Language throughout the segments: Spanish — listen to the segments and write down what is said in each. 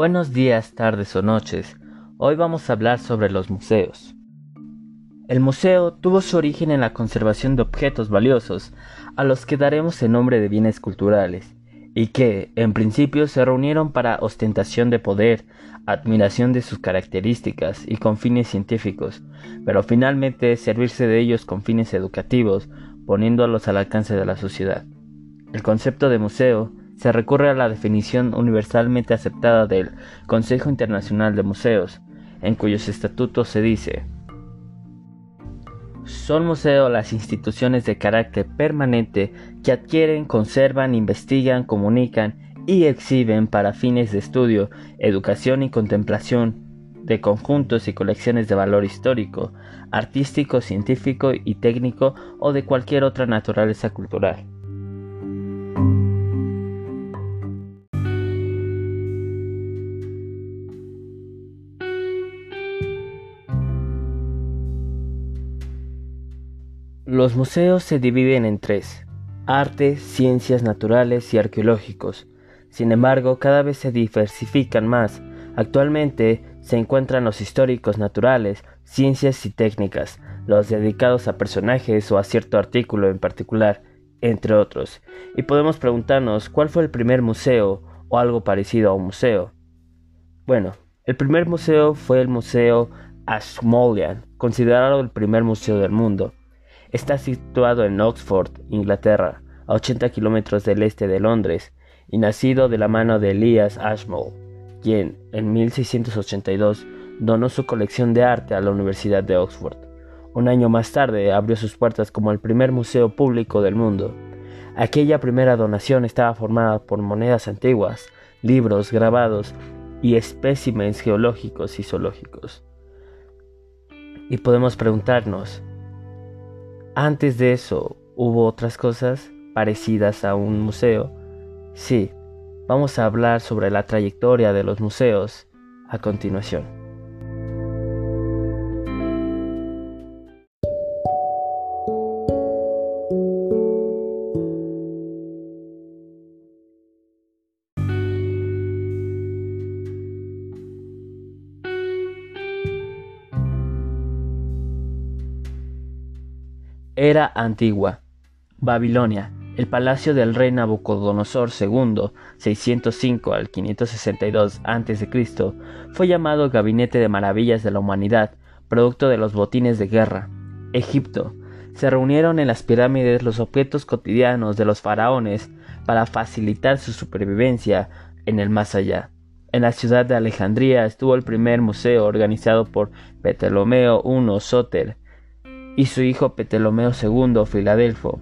Buenos días, tardes o noches. Hoy vamos a hablar sobre los museos. El museo tuvo su origen en la conservación de objetos valiosos, a los que daremos el nombre de bienes culturales, y que, en principio, se reunieron para ostentación de poder, admiración de sus características y con fines científicos, pero finalmente servirse de ellos con fines educativos, poniéndolos al alcance de la sociedad. El concepto de museo se recurre a la definición universalmente aceptada del Consejo Internacional de Museos, en cuyos estatutos se dice son museos las instituciones de carácter permanente que adquieren, conservan, investigan, comunican y exhiben para fines de estudio, educación y contemplación de conjuntos y colecciones de valor histórico, artístico, científico y técnico o de cualquier otra naturaleza cultural. Los museos se dividen en tres, arte, ciencias naturales y arqueológicos. Sin embargo, cada vez se diversifican más. Actualmente se encuentran los históricos naturales, ciencias y técnicas, los dedicados a personajes o a cierto artículo en particular, entre otros. Y podemos preguntarnos cuál fue el primer museo o algo parecido a un museo. Bueno, el primer museo fue el Museo Ashmolean, considerado el primer museo del mundo. Está situado en Oxford, Inglaterra, a 80 kilómetros del este de Londres, y nacido de la mano de Elias Ashmole, quien en 1682 donó su colección de arte a la Universidad de Oxford. Un año más tarde abrió sus puertas como el primer museo público del mundo. Aquella primera donación estaba formada por monedas antiguas, libros, grabados y especímenes geológicos y zoológicos. Y podemos preguntarnos, antes de eso, ¿hubo otras cosas parecidas a un museo? Sí, vamos a hablar sobre la trayectoria de los museos a continuación. Era antigua. Babilonia, el palacio del rey Nabucodonosor II, 605 al 562 a.C., fue llamado Gabinete de Maravillas de la Humanidad, producto de los botines de guerra. Egipto. Se reunieron en las pirámides los objetos cotidianos de los faraones para facilitar su supervivencia en el más allá. En la ciudad de Alejandría estuvo el primer museo organizado por Ptolomeo I Soter, y su hijo Ptolomeo II Filadelfo,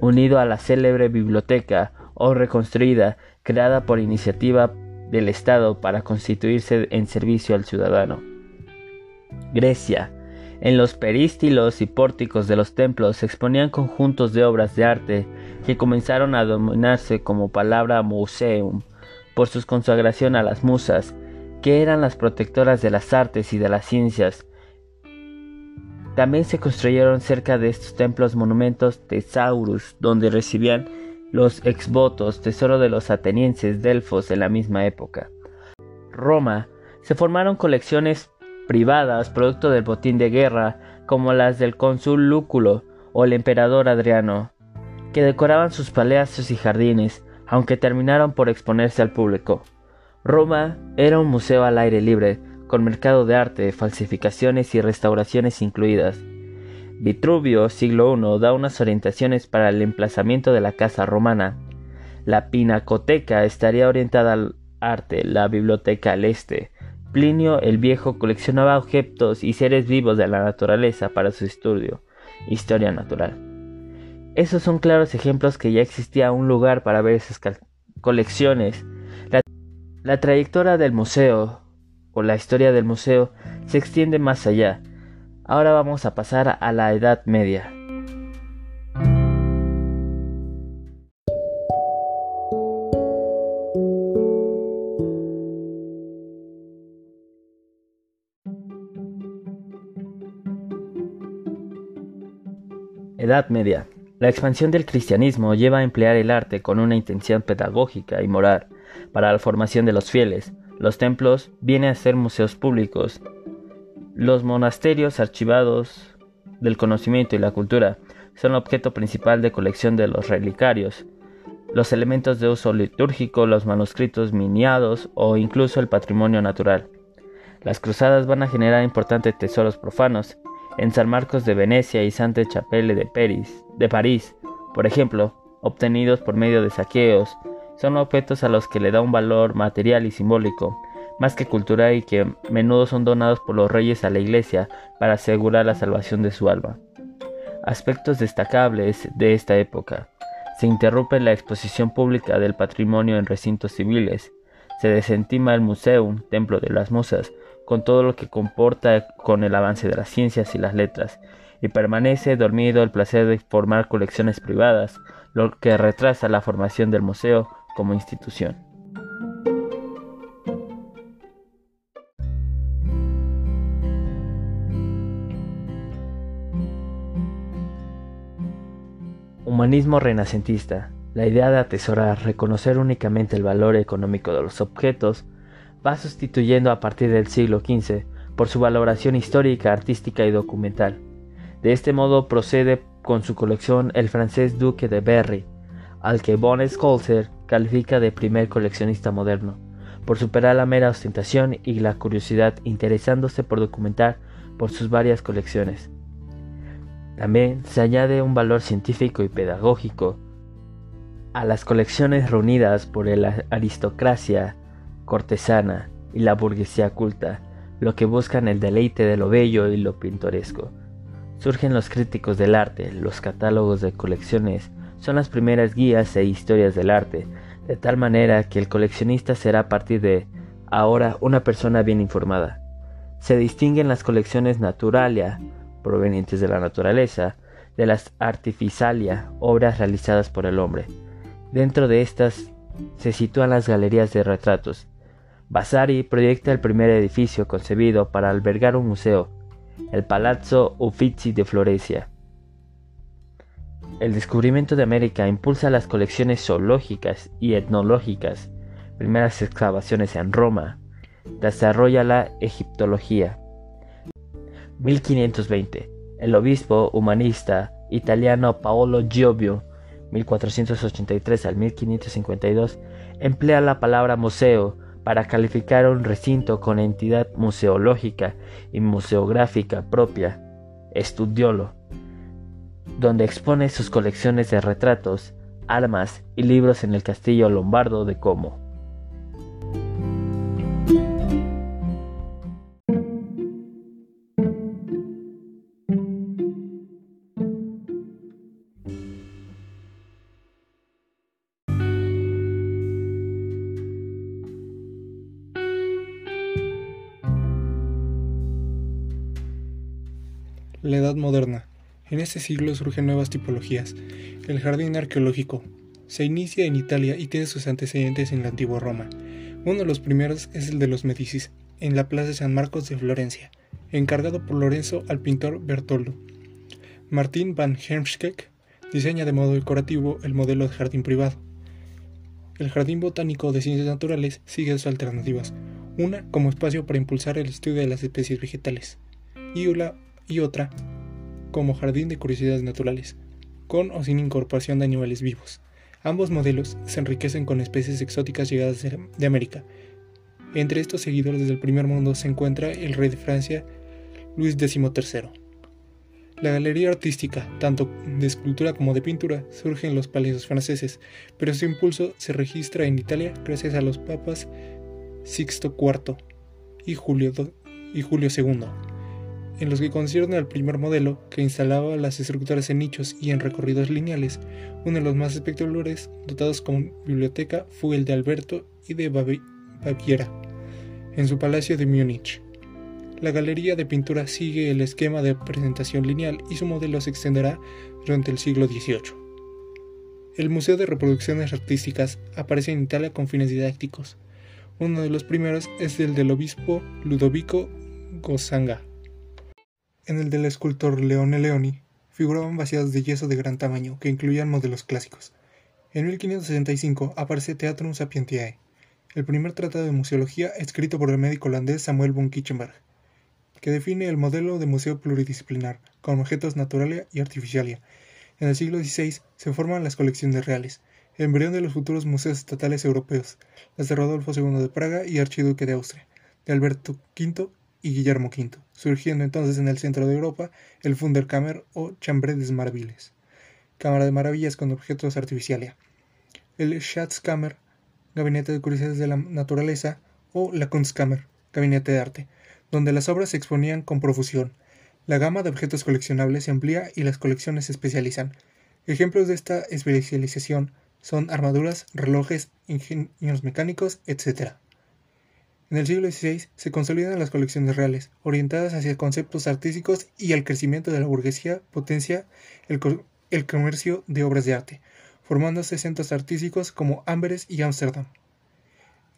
unido a la célebre biblioteca o reconstruida creada por iniciativa del Estado para constituirse en servicio al ciudadano. Grecia. En los perístilos y pórticos de los templos se exponían conjuntos de obras de arte que comenzaron a dominarse como palabra museum por su consagración a las musas, que eran las protectoras de las artes y de las ciencias, también se construyeron cerca de estos templos monumentos tesaurus, donde recibían los exvotos, tesoro de los atenienses delfos en la misma época. Roma, se formaron colecciones privadas producto del botín de guerra, como las del cónsul Lúculo o el emperador Adriano, que decoraban sus palacios y jardines, aunque terminaron por exponerse al público. Roma era un museo al aire libre, con mercado de arte, falsificaciones y restauraciones incluidas. Vitruvio, siglo I, da unas orientaciones para el emplazamiento de la casa romana. La pinacoteca estaría orientada al arte, la biblioteca al este. Plinio el Viejo coleccionaba objetos y seres vivos de la naturaleza para su estudio, historia natural. Esos son claros ejemplos que ya existía un lugar para ver esas colecciones. La, la trayectoria del museo, la historia del museo se extiende más allá. Ahora vamos a pasar a la Edad Media. Edad Media. La expansión del cristianismo lleva a emplear el arte con una intención pedagógica y moral para la formación de los fieles, Los templos vienen a ser museos públicos. Los monasterios archivados del conocimiento y la cultura son objeto principal de colección de los relicarios. Los elementos de uso litúrgico, los manuscritos miniados o incluso el patrimonio natural. Las cruzadas van a generar importantes tesoros profanos en San Marcos de Venecia y Santa Chapelle de París, por ejemplo, obtenidos por medio de saqueos, son objetos a los que le da un valor material y simbólico, más que cultural y que a menudo son donados por los reyes a la iglesia para asegurar la salvación de su alma. Aspectos destacables de esta época. Se interrumpe la exposición pública del patrimonio en recintos civiles. Se desentima el Museum, Templo de las Musas, con todo lo que comporta con el avance de las ciencias y las letras, y permanece dormido el placer de formar colecciones privadas, lo que retrasa la formación del museo como institución. Humanismo renacentista. La idea de atesorar, reconocer únicamente el valor económico de los objetos, va sustituyendo a partir del siglo XV por su valoración histórica, artística y documental. De este modo procede con su colección el francés Duque de Berry, al que Von Scholzer califica de primer coleccionista moderno, por superar la mera ostentación y la curiosidad interesándose por documentar por sus varias colecciones. También se añade un valor científico y pedagógico a las colecciones reunidas por la aristocracia cortesana y la burguesía culta, lo que buscan el deleite de lo bello y lo pintoresco. Surgen los críticos del arte, los catálogos de colecciones son las primeras guías e historias del arte, de tal manera que el coleccionista será a partir de ahora una persona bien informada. Se distinguen las colecciones naturalia, provenientes de la naturaleza, de las artificialia, obras realizadas por el hombre. Dentro de estas se sitúan las galerías de retratos, Vasari proyecta el primer edificio concebido para albergar un museo, el Palazzo Uffizi de Florencia. El descubrimiento de América impulsa las colecciones zoológicas y etnológicas, primeras excavaciones en Roma, desarrolla la egiptología. 1520. El obispo humanista italiano Paolo Giovio, 1483 al 1552, emplea la palabra museo para calificar un recinto con entidad museológica y museográfica propia, Estudiolo, donde expone sus colecciones de retratos, armas y libros en el castillo lombardo de Como. Este siglo surgen nuevas tipologías. El jardín arqueológico. Se inicia en Italia y tiene sus antecedentes en la antigua Roma. Uno de los primeros es el de los Medicis, en la Plaza de San Marcos de Florencia, encargado por Lorenzo al pintor Bertoldo. Martín van Hermschkeck diseña de modo decorativo el modelo de jardín privado. El Jardín Botánico de Ciencias Naturales sigue dos alternativas, una como espacio para impulsar el estudio de las especies vegetales y una y otra como jardín de curiosidades naturales, con o sin incorporación de animales vivos. Ambos modelos se enriquecen con especies exóticas llegadas de América. Entre estos seguidores del primer mundo se encuentra el rey de Francia, Luis XIII. La galería artística, tanto de escultura como de pintura, surge en los palacios franceses, pero su impulso se registra en Italia gracias a los papas Sixto IV y Julio, y Julio II en los que concierne al primer modelo, que instalaba las estructuras en nichos y en recorridos lineales, uno de los más espectaculares dotados con biblioteca fue el de Alberto y de Baviera, en su palacio de Múnich. La galería de pintura sigue el esquema de presentación lineal y su modelo se extenderá durante el siglo XVIII. El Museo de Reproducciones Artísticas aparece en Italia con fines didácticos. Uno de los primeros es el del obispo Ludovico Gosanga, en el del escultor Leone Leoni figuraban vaciados de yeso de gran tamaño que incluían modelos clásicos. En 1565 aparece Teatrum Sapientiae, el primer tratado de museología escrito por el médico holandés Samuel von Kitchenberg, que define el modelo de museo pluridisciplinar, con objetos naturalia y artificialia. En el siglo XVI se forman las colecciones reales, embrión de los futuros museos estatales europeos, las de Rodolfo II de Praga y Archiduque de Austria, de Alberto V y Guillermo V, surgiendo entonces en el centro de Europa el Funderkammer o Chambre des Maravilles, cámara de maravillas con objetos artificiales, el Schatzkammer, gabinete de curiosidades de la naturaleza, o la Kunstkammer, gabinete de arte, donde las obras se exponían con profusión. La gama de objetos coleccionables se amplía y las colecciones se especializan. Ejemplos de esta especialización son armaduras, relojes, ingenios mecánicos, etc. En el siglo XVI se consolidan las colecciones reales, orientadas hacia conceptos artísticos y al crecimiento de la burguesía potencia el, el comercio de obras de arte, formándose centros artísticos como Amberes y Ámsterdam.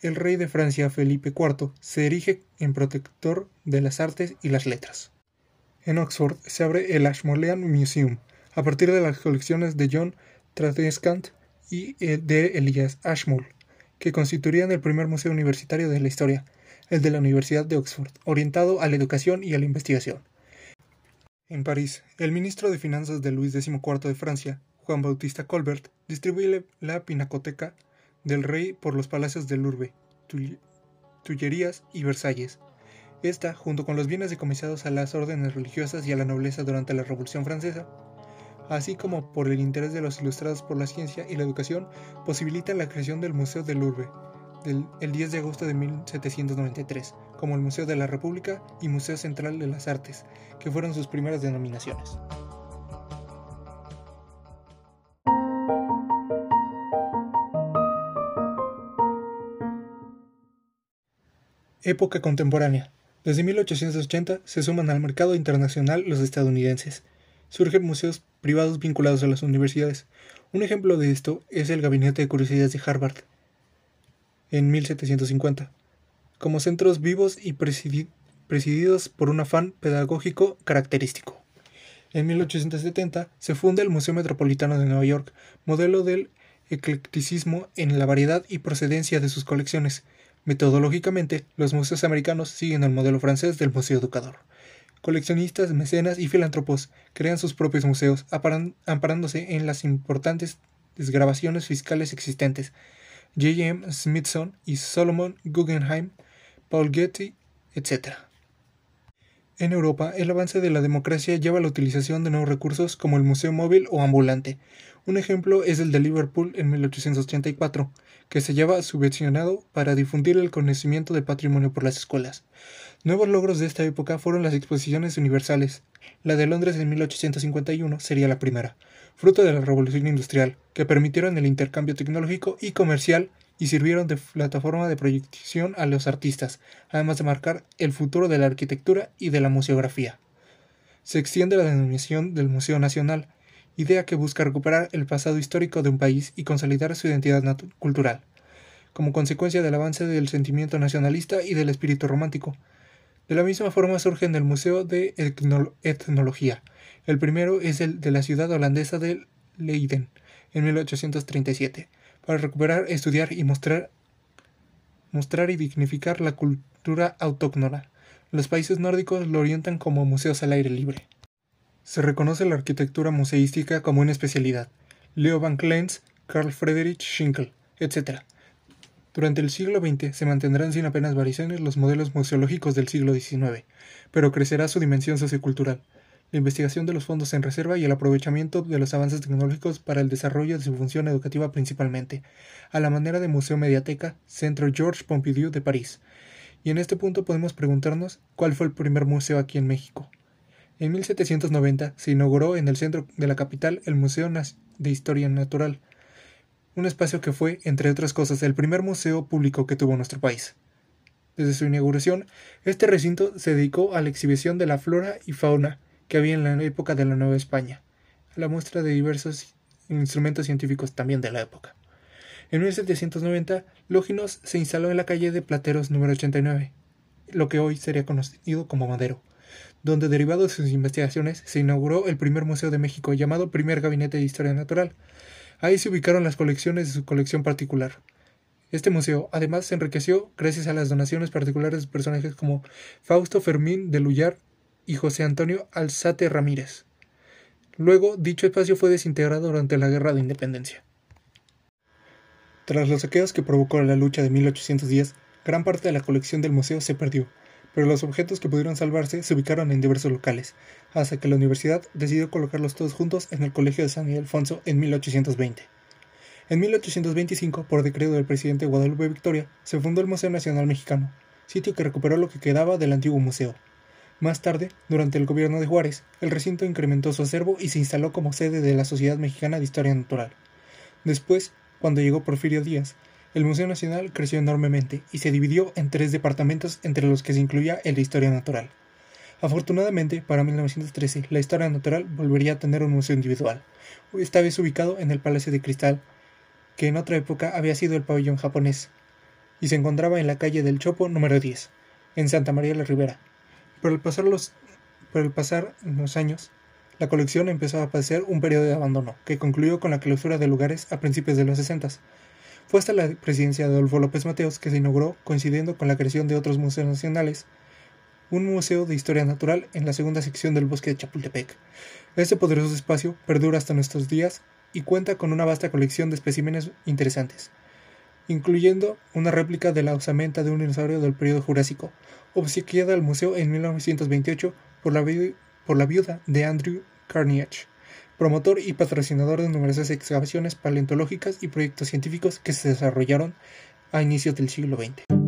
El rey de Francia, Felipe IV, se erige en protector de las artes y las letras. En Oxford se abre el Ashmolean Museum, a partir de las colecciones de John Tradescant y de Elias Ashmole, que constituirían el primer museo universitario de la historia, el de la Universidad de Oxford, orientado a la educación y a la investigación. En París, el ministro de Finanzas de Luis XIV de Francia, Juan Bautista Colbert, distribuye la pinacoteca del rey por los palacios de Louvre, Tullerías y Versalles. Esta, junto con los bienes decomisados a las órdenes religiosas y a la nobleza durante la Revolución Francesa, así como por el interés de los ilustrados por la ciencia y la educación, posibilitan la creación del Museo del del, el 10 de agosto de 1793, como el Museo de la República y Museo Central de las Artes, que fueron sus primeras denominaciones. Época contemporánea. Desde 1880 se suman al mercado internacional los estadounidenses. Surgen museos privados vinculados a las universidades. Un ejemplo de esto es el Gabinete de Curiosidades de Harvard, en 1750, como centros vivos y presididos por un afán pedagógico característico. En 1870 se funda el Museo Metropolitano de Nueva York, modelo del eclecticismo en la variedad y procedencia de sus colecciones, Metodológicamente, los museos americanos siguen el modelo francés del museo educador. Coleccionistas, mecenas y filántropos crean sus propios museos, amparándose en las importantes desgrabaciones fiscales existentes. J. M. Smithson y Solomon Guggenheim, Paul Getty, etc. En Europa, el avance de la democracia lleva a la utilización de nuevos recursos como el museo móvil o ambulante, un ejemplo es el de Liverpool en 1884, que se lleva subvencionado para difundir el conocimiento del patrimonio por las escuelas. Nuevos logros de esta época fueron las exposiciones universales. La de Londres en 1851 sería la primera, fruto de la revolución industrial, que permitieron el intercambio tecnológico y comercial y sirvieron de plataforma de proyección a los artistas, además de marcar el futuro de la arquitectura y de la museografía. Se extiende la denominación del Museo Nacional, idea que busca recuperar el pasado histórico de un país y consolidar su identidad cultural, como consecuencia del avance del sentimiento nacionalista y del espíritu romántico. De la misma forma surgen el Museo de Etnología. El primero es el de la ciudad holandesa de Leiden, en 1837, para recuperar, estudiar y mostrar, mostrar y dignificar la cultura autóctona. Los países nórdicos lo orientan como museos al aire libre. Se reconoce la arquitectura museística como una especialidad. Leo van Clens, Carl Friedrich Schinkel, etc. Durante el siglo XX se mantendrán sin apenas variaciones los modelos museológicos del siglo XIX, pero crecerá su dimensión sociocultural, la investigación de los fondos en reserva y el aprovechamiento de los avances tecnológicos para el desarrollo de su función educativa principalmente, a la manera de Museo Mediateca, Centro Georges Pompidou de París. Y en este punto podemos preguntarnos cuál fue el primer museo aquí en México. En 1790 se inauguró en el centro de la capital el Museo de Historia Natural, un espacio que fue, entre otras cosas, el primer museo público que tuvo nuestro país. Desde su inauguración, este recinto se dedicó a la exhibición de la flora y fauna que había en la época de la Nueva España, a la muestra de diversos instrumentos científicos también de la época. En 1790, Lóginos se instaló en la calle de Plateros número 89, lo que hoy sería conocido como Madero donde derivado de sus investigaciones se inauguró el primer museo de México llamado Primer Gabinete de Historia Natural. Ahí se ubicaron las colecciones de su colección particular. Este museo además se enriqueció gracias a las donaciones particulares de personajes como Fausto Fermín de Lullar y José Antonio Alzate Ramírez. Luego, dicho espacio fue desintegrado durante la Guerra de Independencia. Tras los saqueos que provocó la lucha de 1810, gran parte de la colección del museo se perdió, pero los objetos que pudieron salvarse se ubicaron en diversos locales, hasta que la universidad decidió colocarlos todos juntos en el Colegio de San Ildefonso en 1820. En 1825, por decreto del presidente Guadalupe Victoria, se fundó el Museo Nacional Mexicano, sitio que recuperó lo que quedaba del antiguo museo. Más tarde, durante el gobierno de Juárez, el recinto incrementó su acervo y se instaló como sede de la Sociedad Mexicana de Historia Natural. Después, cuando llegó Porfirio Díaz, el Museo Nacional creció enormemente y se dividió en tres departamentos entre los que se incluía el de Historia Natural. Afortunadamente, para 1913, la Historia Natural volvería a tener un museo individual, esta vez ubicado en el Palacio de Cristal, que en otra época había sido el pabellón japonés, y se encontraba en la calle del Chopo número 10, en Santa María la Ribera. Por el pasar los, por el pasar los años, la colección empezó a padecer un periodo de abandono, que concluyó con la clausura de lugares a principios de los 60. Fue hasta la presidencia de Adolfo López Mateos que se inauguró, coincidiendo con la creación de otros museos nacionales, un museo de historia natural en la segunda sección del bosque de Chapultepec. Este poderoso espacio perdura hasta nuestros días y cuenta con una vasta colección de especímenes interesantes incluyendo una réplica de la osamenta de un dinosaurio del periodo Jurásico, obsequiada al museo en 1928 por la, por la viuda de Andrew Carnegie, promotor y patrocinador de numerosas excavaciones paleontológicas y proyectos científicos que se desarrollaron a inicios del siglo XX.